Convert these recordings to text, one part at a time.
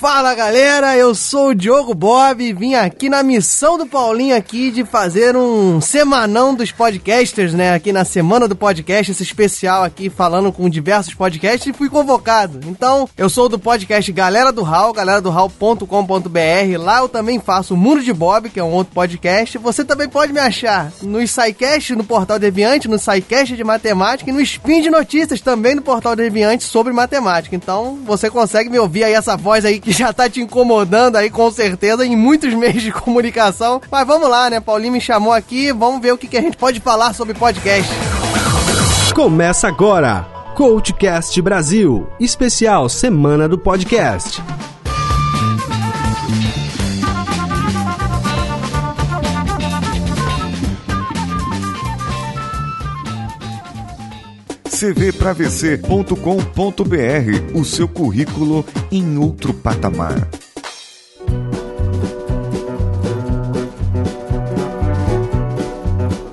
Fala galera, eu sou o Diogo Bob e vim aqui na missão do Paulinho aqui de fazer um semanão dos podcasters, né? Aqui na semana do podcast, esse especial aqui falando com diversos podcasts e fui convocado. Então, eu sou do podcast Galera do Hall, galera do hall.com.br. Lá eu também faço o Mundo de Bob, que é um outro podcast. Você também pode me achar no SciCast, no Portal Deviante, no SciCast de Matemática e no Spin de Notícias, também no Portal Deviante sobre matemática. Então, você consegue me ouvir aí essa voz aí que já tá te incomodando aí com certeza em muitos meios de comunicação. Mas vamos lá, né? Paulinho me chamou aqui, vamos ver o que, que a gente pode falar sobre podcast. Começa agora, Coachcast Brasil, especial Semana do Podcast. cvpravc.com.br, o seu currículo em outro patamar.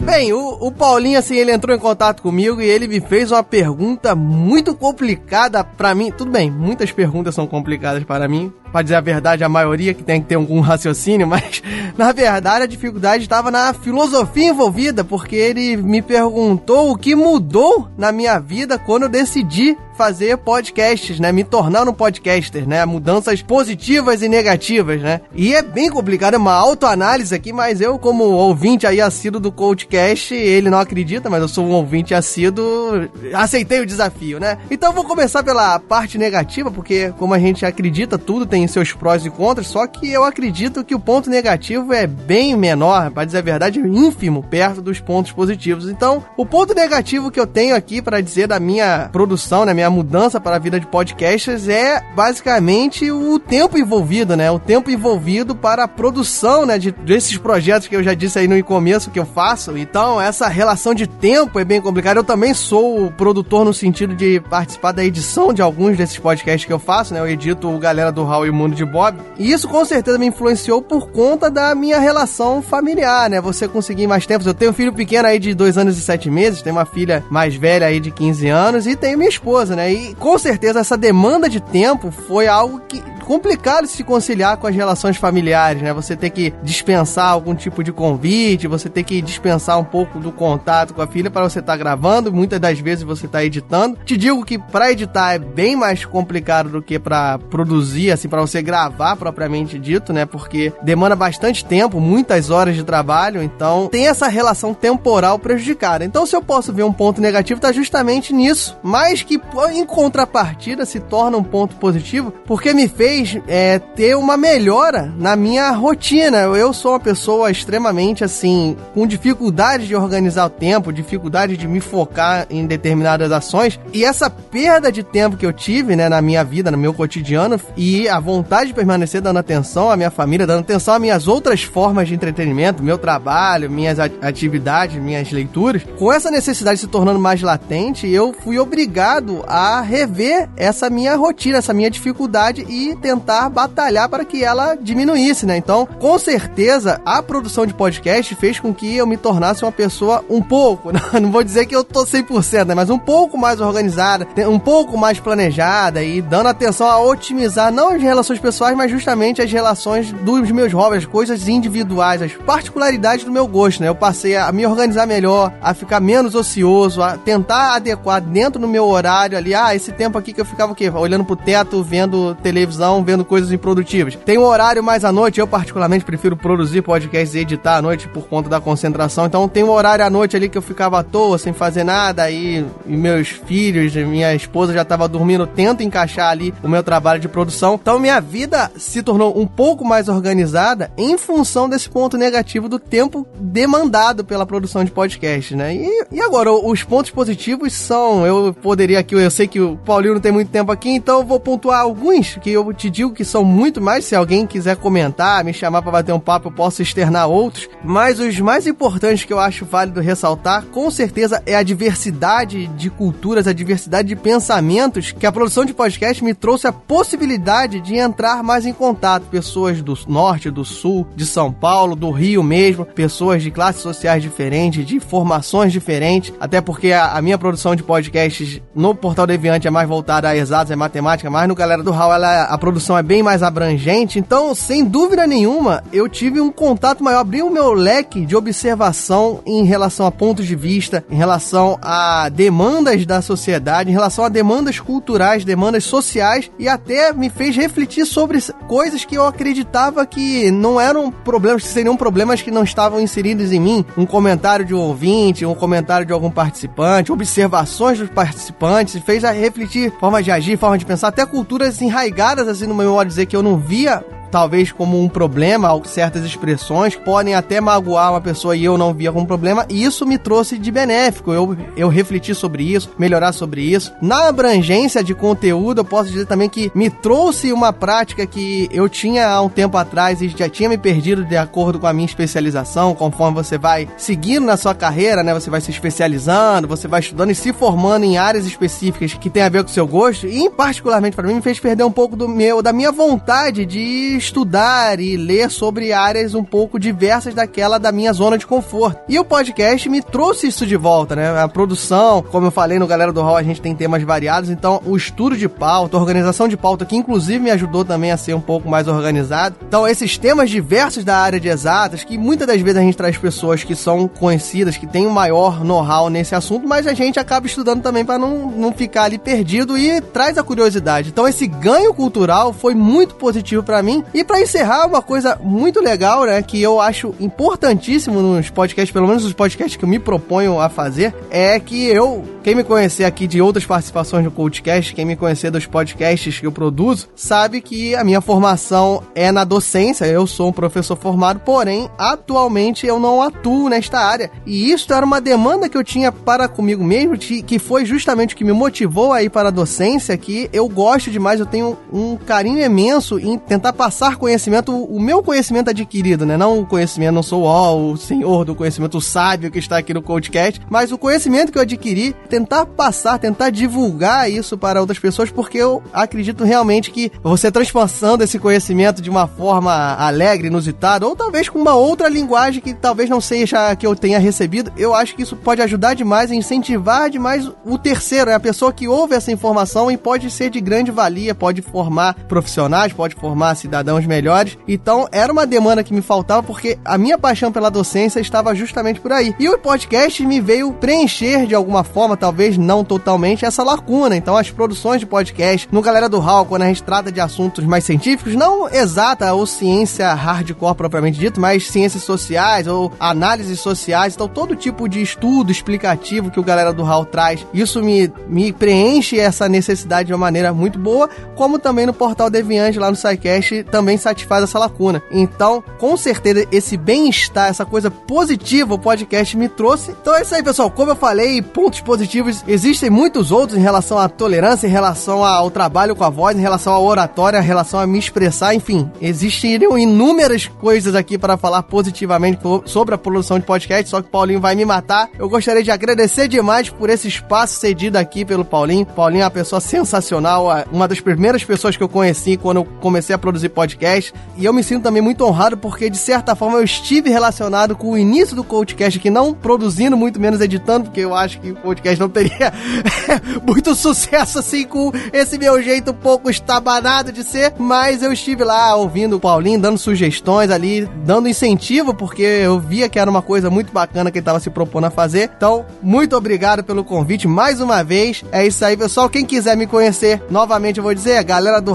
Bem, o, o, Paulinho, assim, ele entrou em contato comigo e ele me fez uma pergunta muito complicada para mim. Tudo bem, muitas perguntas são complicadas para mim. Pra dizer a verdade, a maioria que tem que ter algum raciocínio, mas na verdade a dificuldade estava na filosofia envolvida, porque ele me perguntou o que mudou na minha vida quando eu decidi fazer podcasts, né? Me tornar um podcaster, né? Mudanças positivas e negativas, né? E é bem complicado, é uma autoanálise aqui, mas eu, como ouvinte aí assíduo do Coachcast, ele não acredita, mas eu sou um ouvinte assíduo, aceitei o desafio, né? Então vou começar pela parte negativa, porque como a gente acredita, tudo tem seus prós e contras, só que eu acredito que o ponto negativo é bem menor, para dizer a verdade, ínfimo, perto dos pontos positivos. Então, o ponto negativo que eu tenho aqui para dizer da minha produção, né, minha mudança para a vida de podcasters é basicamente o tempo envolvido, né? O tempo envolvido para a produção, né, de, desses projetos que eu já disse aí no começo que eu faço. Então, essa relação de tempo é bem complicada. Eu também sou produtor no sentido de participar da edição de alguns desses podcasts que eu faço, né? Eu edito o Galera do Hall e o Mundo de Bob. E isso com certeza me influenciou por conta da minha relação familiar, né? Você conseguir mais tempo. Eu tenho um filho pequeno aí de dois anos e sete meses, tenho uma filha mais velha aí de 15 anos e tenho minha esposa, né? E com certeza essa demanda de tempo foi algo que complicado se conciliar com as relações familiares, né? Você ter que dispensar algum tipo de convite, você ter que dispensar um pouco do contato com a filha para você estar tá gravando, muitas das vezes você está editando. Te digo que para editar é bem mais complicado do que para produzir, assim, para você gravar propriamente dito, né? Porque demanda bastante tempo, muitas horas de trabalho, então tem essa relação temporal prejudicada. Então, se eu posso ver um ponto negativo, tá justamente nisso, mas que em contrapartida se torna um ponto positivo, porque me fez é, ter uma melhora na minha rotina. Eu sou uma pessoa extremamente assim, com dificuldade de organizar o tempo, dificuldade de me focar em determinadas ações. E essa perda de tempo que eu tive, né, na minha vida, no meu cotidiano, e a vontade de permanecer dando atenção à minha família, dando atenção às minhas outras formas de entretenimento, meu trabalho, minhas atividades, minhas leituras, com essa necessidade se tornando mais latente, eu fui obrigado a rever essa minha rotina, essa minha dificuldade e tentar batalhar para que ela diminuísse, né? Então, com certeza, a produção de podcast fez com que eu me tornasse uma pessoa um pouco, não vou dizer que eu tô 100%, né? Mas um pouco mais organizada, um pouco mais planejada e dando atenção a otimizar não as relações pessoais, mas justamente as relações dos meus hobbies, as coisas individuais, as particularidades do meu gosto, né? Eu passei a me organizar melhor, a ficar menos ocioso, a tentar adequar dentro do meu horário ali, ah, esse tempo aqui que eu ficava o quê? Olhando pro teto, vendo televisão, vendo coisas improdutivas. Tem um horário mais à noite, eu particularmente prefiro produzir podcasts e editar à noite por conta da concentração. Então tem um horário à noite ali que eu ficava à toa, sem fazer nada, aí e meus filhos, minha esposa já estava dormindo, tento encaixar ali o meu trabalho de produção. Então minha vida se tornou um pouco mais organizada em função desse ponto negativo do tempo demandado pela produção de podcast, né? E, e agora, os pontos positivos são, eu poderia aqui, eu sei que o Paulinho não tem muito tempo aqui, então eu vou pontuar alguns que eu te digo que são muito mais. Se alguém quiser comentar, me chamar para bater um papo, eu posso externar outros. Mas os mais importantes que eu acho válido ressaltar, com certeza, é a diversidade de culturas, a diversidade de pensamentos que a produção de podcast me trouxe a possibilidade de de entrar mais em contato. Pessoas do norte, do sul, de São Paulo, do Rio mesmo, pessoas de classes sociais diferentes, de formações diferentes, até porque a, a minha produção de podcasts no Portal Deviante é mais voltada a exatos, é matemática, mas no Galera do Hall ela, a produção é bem mais abrangente, então, sem dúvida nenhuma, eu tive um contato maior, abri o meu leque de observação em relação a pontos de vista, em relação a demandas da sociedade, em relação a demandas culturais, demandas sociais e até me fez refletir sobre coisas que eu acreditava que não eram problemas, que seriam problemas que não estavam inseridos em mim. Um comentário de um ouvinte, um comentário de algum participante, observações dos participantes, fez a refletir formas de agir, formas de pensar, até culturas enraigadas assim no meu modo de dizer que eu não via talvez como um problema, certas expressões podem até magoar uma pessoa e eu não via como problema, e isso me trouxe de benéfico. Eu, eu refleti sobre isso, melhorar sobre isso. Na abrangência de conteúdo, eu posso dizer também que me trouxe uma prática que eu tinha há um tempo atrás e já tinha me perdido de acordo com a minha especialização, conforme você vai seguindo na sua carreira, né? Você vai se especializando, você vai estudando e se formando em áreas específicas que tem a ver com o seu gosto, e particularmente para mim me fez perder um pouco do meu da minha vontade de estudar e ler sobre áreas um pouco diversas daquela da minha zona de conforto. E o podcast me trouxe isso de volta, né? A produção, como eu falei no Galera do Hall, a gente tem temas variados, então o estudo de pauta, a organização de pauta, que inclusive me ajudou também a ser um pouco mais organizado. Então, esses temas diversos da área de exatas, que muitas das vezes a gente traz pessoas que são conhecidas, que têm um maior know-how nesse assunto, mas a gente acaba estudando também para não, não ficar ali perdido e traz a curiosidade. Então, esse ganho cultural foi muito positivo para mim e para encerrar, uma coisa muito legal, né, que eu acho importantíssimo nos podcasts, pelo menos os podcasts que eu me proponho a fazer, é que eu, quem me conhecer aqui de outras participações no podcast, quem me conhecer dos podcasts que eu produzo, sabe que a minha formação é na docência, eu sou um professor formado, porém, atualmente eu não atuo nesta área. E isso era uma demanda que eu tinha para comigo mesmo, que foi justamente o que me motivou a ir para a docência, que eu gosto demais, eu tenho um carinho imenso em tentar passar passar conhecimento, o meu conhecimento adquirido, né? Não o conhecimento, não sou ó, o senhor do conhecimento sábio que está aqui no podcast, mas o conhecimento que eu adquiri, tentar passar, tentar divulgar isso para outras pessoas, porque eu acredito realmente que você transpassando esse conhecimento de uma forma alegre, inusitada, ou talvez com uma outra linguagem que talvez não seja a que eu tenha recebido, eu acho que isso pode ajudar demais incentivar demais o terceiro, é a pessoa que ouve essa informação e pode ser de grande valia, pode formar profissionais, pode formar cidadãos cidadãos melhores. Então era uma demanda que me faltava porque a minha paixão pela docência estava justamente por aí. E o podcast me veio preencher de alguma forma, talvez não totalmente, essa lacuna. Então as produções de podcast, no Galera do Hall, quando a gente trata de assuntos mais científicos, não exata ou ciência hardcore propriamente dito, mas ciências sociais ou análises sociais, então todo tipo de estudo explicativo que o Galera do Hall traz, isso me, me preenche essa necessidade de uma maneira muito boa, como também no Portal Deviante lá no SciCast também satisfaz essa lacuna. Então, com certeza, esse bem-estar, essa coisa positiva o podcast me trouxe. Então é isso aí, pessoal. Como eu falei, pontos positivos existem muitos outros em relação à tolerância, em relação ao trabalho com a voz, em relação à oratória, em relação a me expressar, enfim. Existiriam inúmeras coisas aqui para falar positivamente sobre a produção de podcast, só que o Paulinho vai me matar. Eu gostaria de agradecer demais por esse espaço cedido aqui pelo Paulinho. Paulinho é uma pessoa sensacional, uma das primeiras pessoas que eu conheci quando eu comecei a produzir podcast podcast. E eu me sinto também muito honrado porque, de certa forma, eu estive relacionado com o início do podcast aqui, não produzindo, muito menos editando, porque eu acho que o podcast não teria muito sucesso assim com esse meu jeito um pouco estabanado de ser. Mas eu estive lá ouvindo o Paulinho, dando sugestões ali, dando incentivo, porque eu via que era uma coisa muito bacana que ele estava se propondo a fazer. Então, muito obrigado pelo convite mais uma vez. É isso aí, pessoal. Quem quiser me conhecer, novamente eu vou dizer, é galera do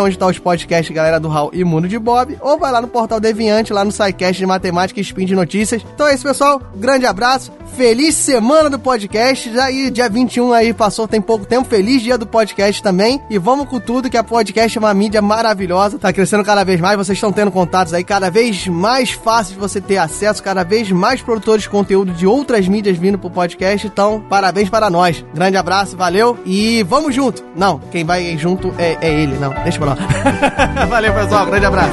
onde está podcasts podcast Galera do Hall e Mundo de Bob, ou vai lá no Portal Deviante, lá no SciCast de Matemática e Spin de Notícias. Então é isso, pessoal. Grande abraço. Feliz semana do podcast. Já aí, dia 21 aí passou, tem pouco tempo. Feliz dia do podcast também. E vamos com tudo, que a podcast é uma mídia maravilhosa. Tá crescendo cada vez mais. Vocês estão tendo contatos aí cada vez mais fáceis de você ter acesso. Cada vez mais produtores de conteúdo de outras mídias vindo pro podcast. Então, parabéns para nós. Grande abraço, valeu. E vamos junto. Não, quem vai junto é, é ele. Não, deixa pra lá. valeu, pessoal. Grande abraço.